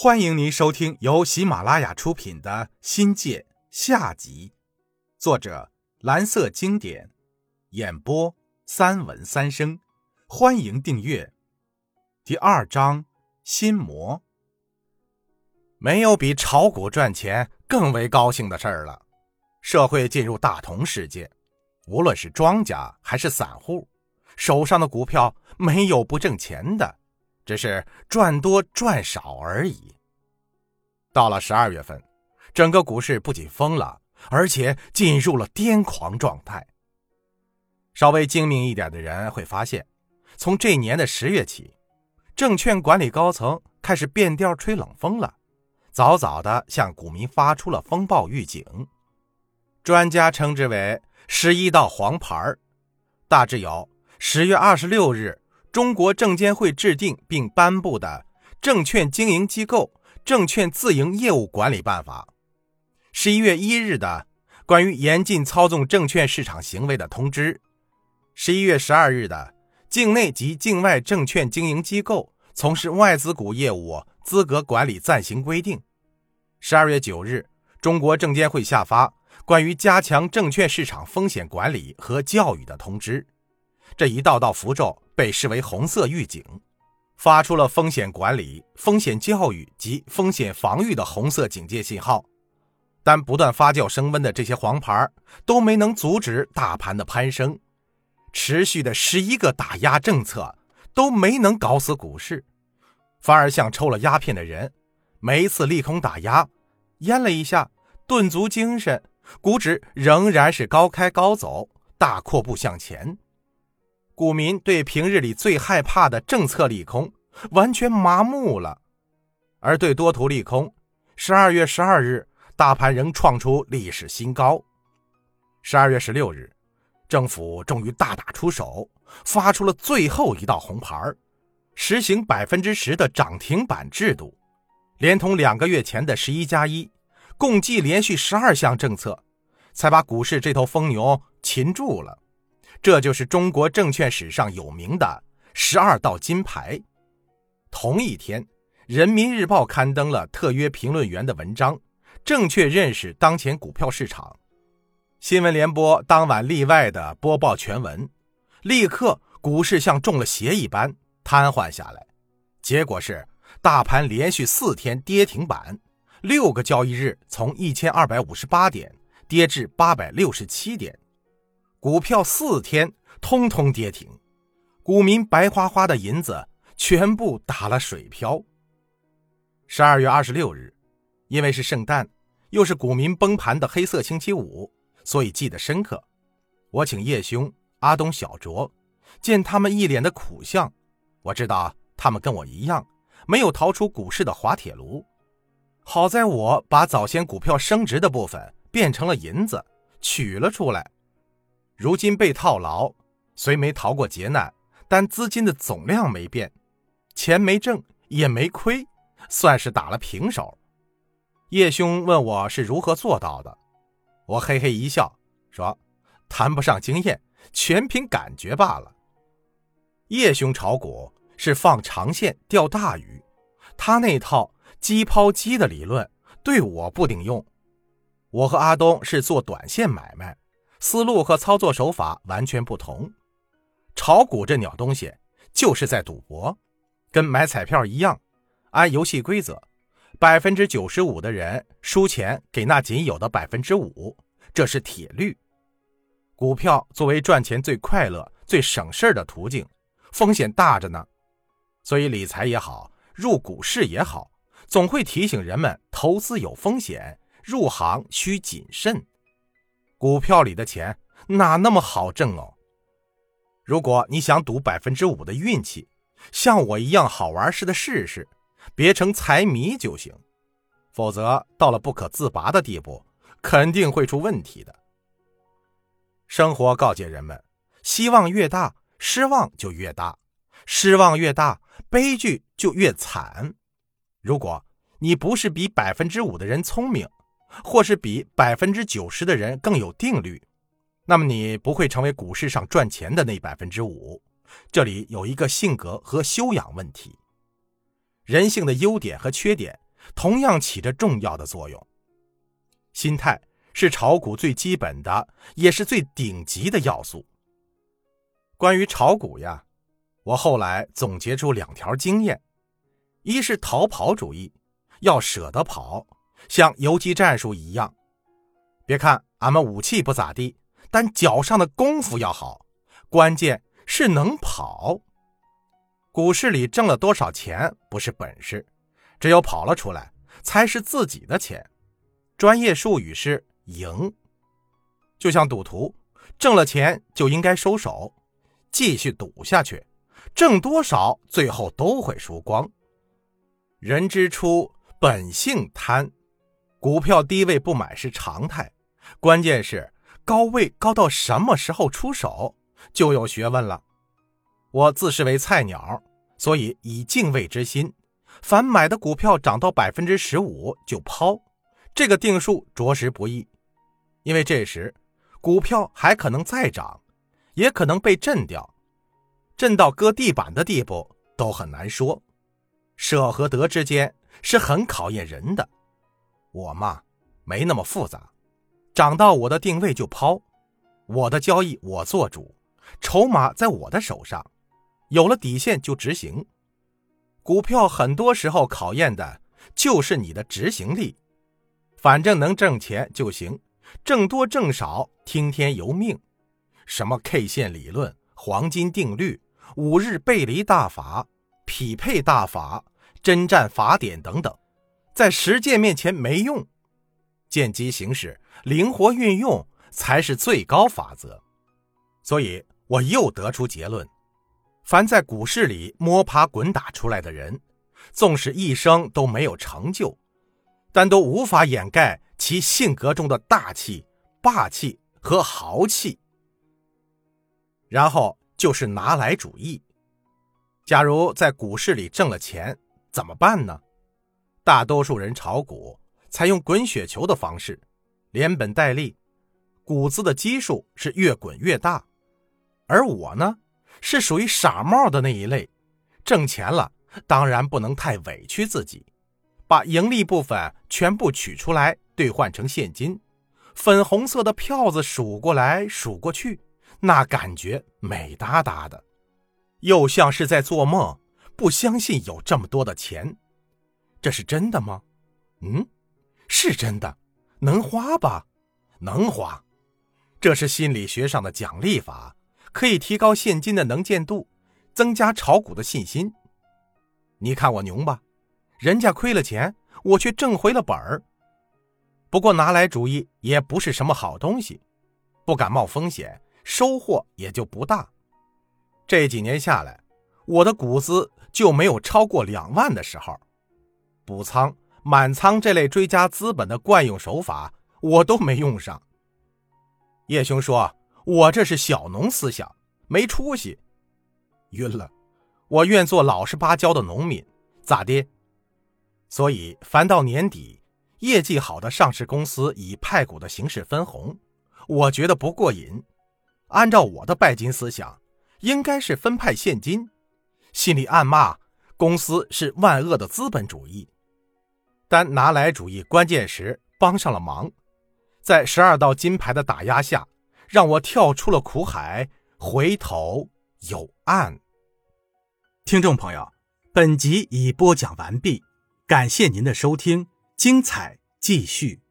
欢迎您收听由喜马拉雅出品的《新界》下集，作者蓝色经典，演播三文三生。欢迎订阅。第二章：心魔。没有比炒股赚钱更为高兴的事儿了。社会进入大同世界，无论是庄家还是散户，手上的股票没有不挣钱的。只是赚多赚少而已。到了十二月份，整个股市不仅疯了，而且进入了癫狂状态。稍微精明一点的人会发现，从这年的十月起，证券管理高层开始变调吹冷风了，早早的向股民发出了风暴预警。专家称之为“十一道黄牌”，大致有十月二十六日。中国证监会制定并颁布的《证券经营机构证券自营业务管理办法》，十一月一日的《关于严禁操纵证券市场行为的通知》，十一月十二日的《境内及境外证券经营机构从事外资股业务资格管理暂行规定》，十二月九日，中国证监会下发《关于加强证券市场风险管理和教育的通知》。这一道道符咒被视为红色预警，发出了风险管理、风险教育及风险防御的红色警戒信号。但不断发酵升温的这些黄牌都没能阻止大盘的攀升，持续的十一个打压政策都没能搞死股市，反而像抽了鸦片的人，每一次利空打压，咽了一下，顿足精神，股指仍然是高开高走，大阔步向前。股民对平日里最害怕的政策利空完全麻木了，而对多头利空，十二月十二日大盘仍创出历史新高。十二月十六日，政府终于大打出手，发出了最后一道红牌，实行百分之十的涨停板制度，连同两个月前的十一加一，共计连续十二项政策，才把股市这头疯牛擒住了。这就是中国证券史上有名的十二道金牌。同一天，《人民日报》刊登了特约评论员的文章，正确认识当前股票市场。新闻联播当晚例外的播报全文，立刻股市像中了邪一般瘫痪下来。结果是大盘连续四天跌停板，六个交易日从一千二百五十八点跌至八百六十七点。股票四天通通跌停，股民白花花的银子全部打了水漂。十二月二十六日，因为是圣诞，又是股民崩盘的黑色星期五，所以记得深刻。我请叶兄、阿东、小卓，见他们一脸的苦相，我知道他们跟我一样，没有逃出股市的滑铁卢。好在我把早先股票升值的部分变成了银子，取了出来。如今被套牢，虽没逃过劫难，但资金的总量没变，钱没挣也没亏，算是打了平手。叶兄问我是如何做到的，我嘿嘿一笑说：“谈不上经验，全凭感觉罢了。”叶兄炒股是放长线钓大鱼，他那套鸡抛鸡的理论对我不顶用。我和阿东是做短线买卖。思路和操作手法完全不同，炒股这鸟东西就是在赌博，跟买彩票一样，按游戏规则，百分之九十五的人输钱给那仅有的百分之五，这是铁律。股票作为赚钱最快乐、最省事儿的途径，风险大着呢，所以理财也好，入股市也好，总会提醒人们投资有风险，入行需谨慎。股票里的钱哪那么好挣哦？如果你想赌百分之五的运气，像我一样好玩似的试试，别成财迷就行。否则到了不可自拔的地步，肯定会出问题的。生活告诫人们：希望越大，失望就越大；失望越大，悲剧就越惨。如果你不是比百分之五的人聪明，或是比百分之九十的人更有定律，那么你不会成为股市上赚钱的那百分之五。这里有一个性格和修养问题。人性的优点和缺点同样起着重要的作用。心态是炒股最基本的，也是最顶级的要素。关于炒股呀，我后来总结出两条经验：一是逃跑主义，要舍得跑，像游击战术一样。别看俺们武器不咋地，但脚上的功夫要好，关键是能跑。股市里挣了多少钱不是本事，只有跑了出来才是自己的钱。专业术语是赢。就像赌徒，挣了钱就应该收手。继续赌下去，挣多少最后都会输光。人之初，本性贪，股票低位不买是常态，关键是高位高到什么时候出手就有学问了。我自视为菜鸟，所以以敬畏之心，凡买的股票涨到百分之十五就抛，这个定数着实不易，因为这时股票还可能再涨。也可能被震掉，震到割地板的地步都很难说。舍和得之间是很考验人的。我嘛，没那么复杂，涨到我的定位就抛，我的交易我做主，筹码在我的手上，有了底线就执行。股票很多时候考验的就是你的执行力，反正能挣钱就行，挣多挣少听天由命。什么 K 线理论、黄金定律、五日背离大法、匹配大法、征战法典等等，在实践面前没用，见机行事、灵活运用才是最高法则。所以，我又得出结论：凡在股市里摸爬滚打出来的人，纵使一生都没有成就，但都无法掩盖其性格中的大气、霸气和豪气。然后就是拿来主义。假如在股市里挣了钱，怎么办呢？大多数人炒股采用滚雪球的方式，连本带利，股子的基数是越滚越大。而我呢，是属于傻帽的那一类，挣钱了当然不能太委屈自己，把盈利部分全部取出来兑换成现金，粉红色的票子数过来数过去。那感觉美哒哒的，又像是在做梦，不相信有这么多的钱，这是真的吗？嗯，是真的，能花吧？能花，这是心理学上的奖励法，可以提高现金的能见度，增加炒股的信心。你看我牛吧？人家亏了钱，我却挣回了本儿。不过拿来主义也不是什么好东西，不敢冒风险。收获也就不大。这几年下来，我的股资就没有超过两万的时候。补仓、满仓这类追加资本的惯用手法，我都没用上。叶兄说：“我这是小农思想，没出息。”晕了，我愿做老实巴交的农民，咋的？所以，凡到年底，业绩好的上市公司以派股的形式分红，我觉得不过瘾。按照我的拜金思想，应该是分派现金，心里暗骂公司是万恶的资本主义。但拿来主义关键时帮上了忙，在十二道金牌的打压下，让我跳出了苦海，回头有岸。听众朋友，本集已播讲完毕，感谢您的收听，精彩继续。